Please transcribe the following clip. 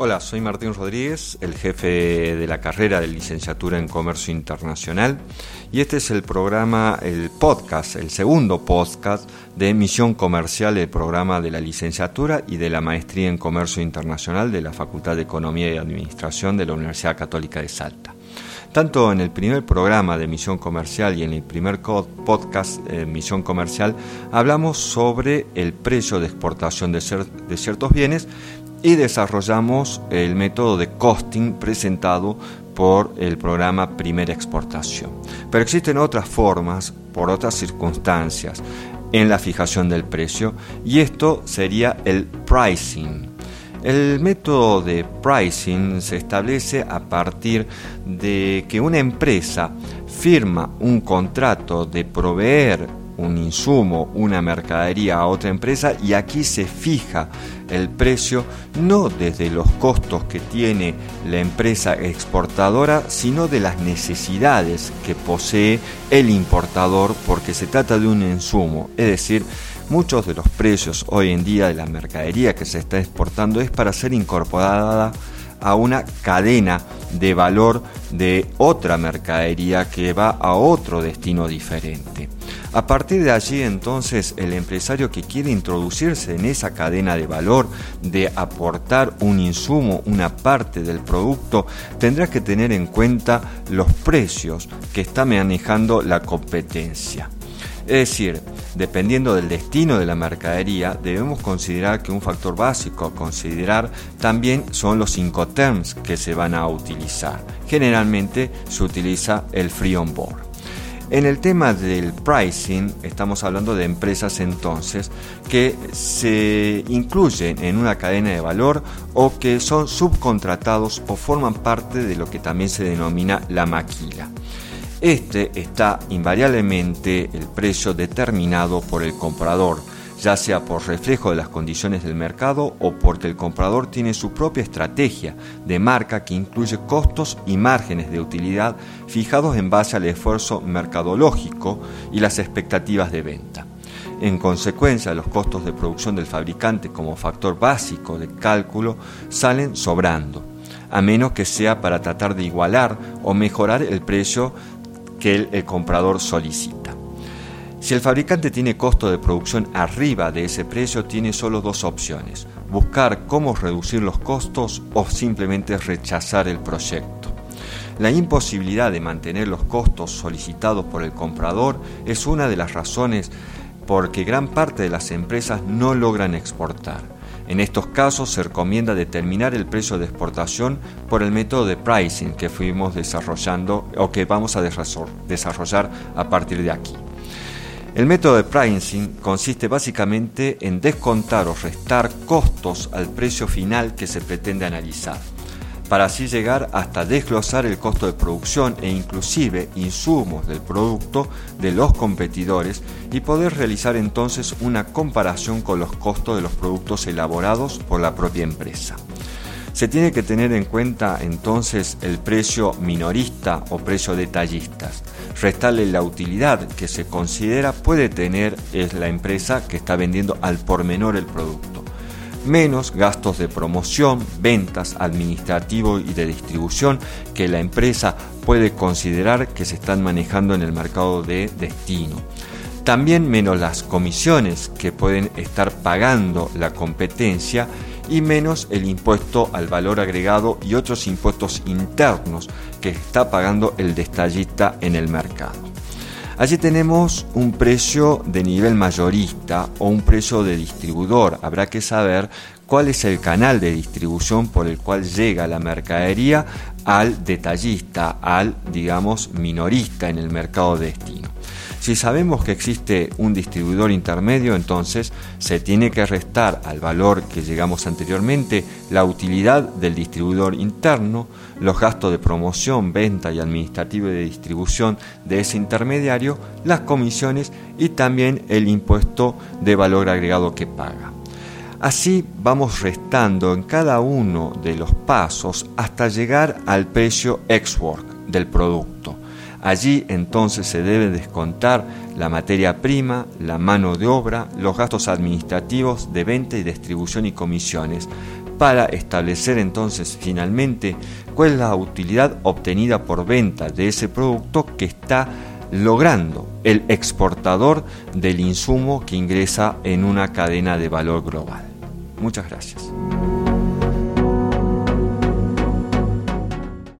Hola, soy Martín Rodríguez, el jefe de la carrera de licenciatura en Comercio Internacional y este es el programa, el podcast, el segundo podcast de Misión Comercial, el programa de la licenciatura y de la maestría en Comercio Internacional de la Facultad de Economía y Administración de la Universidad Católica de Salta. Tanto en el primer programa de Misión Comercial y en el primer podcast eh, Misión Comercial hablamos sobre el precio de exportación de ciertos bienes y desarrollamos el método de costing presentado por el programa Primera Exportación. Pero existen otras formas, por otras circunstancias, en la fijación del precio y esto sería el pricing. El método de pricing se establece a partir de que una empresa firma un contrato de proveer un insumo, una mercadería a otra empresa y aquí se fija el precio no desde los costos que tiene la empresa exportadora, sino de las necesidades que posee el importador porque se trata de un insumo, es decir, muchos de los precios hoy en día de la mercadería que se está exportando es para ser incorporada a una cadena de valor de otra mercadería que va a otro destino diferente. A partir de allí entonces el empresario que quiere introducirse en esa cadena de valor, de aportar un insumo, una parte del producto, tendrá que tener en cuenta los precios que está manejando la competencia. Es decir, dependiendo del destino de la mercadería, debemos considerar que un factor básico a considerar también son los cinco terms que se van a utilizar. Generalmente se utiliza el free on board. En el tema del pricing, estamos hablando de empresas entonces que se incluyen en una cadena de valor o que son subcontratados o forman parte de lo que también se denomina la maquila. Este está invariablemente el precio determinado por el comprador ya sea por reflejo de las condiciones del mercado o porque el comprador tiene su propia estrategia de marca que incluye costos y márgenes de utilidad fijados en base al esfuerzo mercadológico y las expectativas de venta. En consecuencia, los costos de producción del fabricante como factor básico de cálculo salen sobrando, a menos que sea para tratar de igualar o mejorar el precio que el, comprador solicita. Si el fabricante tiene costo de producción arriba de ese precio, tiene solo dos opciones, buscar cómo reducir los costos o simplemente rechazar el proyecto. La imposibilidad de mantener los costos solicitados por el comprador es una de las razones por que gran parte de las empresas no logran exportar. En estos casos se recomienda determinar el precio de exportación por el método de pricing que fuimos desarrollando o que vamos a desarrollar a partir de aquí. El método de pricing consiste básicamente en descontar o restar costos al precio final que se pretende analizar, para así llegar hasta desglosar el costo de producción e inclusive insumos del producto de los competidores y poder realizar entonces una comparación con los costos de los productos elaborados por la propia empresa. Se tiene que tener en cuenta entonces el precio minorista o precio detallistas restarle la utilidad que se considera puede tener es la empresa que está vendiendo al por menor el producto. Menos gastos de promoción, ventas, administrativo y de distribución que la empresa puede considerar que se están manejando en el mercado de destino. También menos las comisiones que pueden estar pagando la competencia y menos el impuesto al valor agregado y otros impuestos internos que está pagando el destallista en el mercado. Allí tenemos un precio de nivel mayorista o un precio de distribuidor. Habrá que saber cuál es el canal de distribución por el cual llega la mercadería al detallista, al, digamos, minorista en el mercado de destino. Si sabemos que existe un distribuidor intermedio, entonces se tiene que restar al valor que llegamos anteriormente la utilidad del distribuidor interno, los gastos de promoción, venta y administrativo de distribución de ese intermediario, las comisiones y también el impuesto de valor agregado que paga. Así vamos restando en cada uno de los pasos hasta llegar al precio ex-work del producto. Allí entonces se debe descontar la materia prima, la mano de obra, los gastos administrativos de venta y distribución y comisiones, para establecer entonces finalmente cuál es la utilidad obtenida por venta de ese producto que está logrando el exportador del insumo que ingresa en una cadena de valor global. Muchas gracias.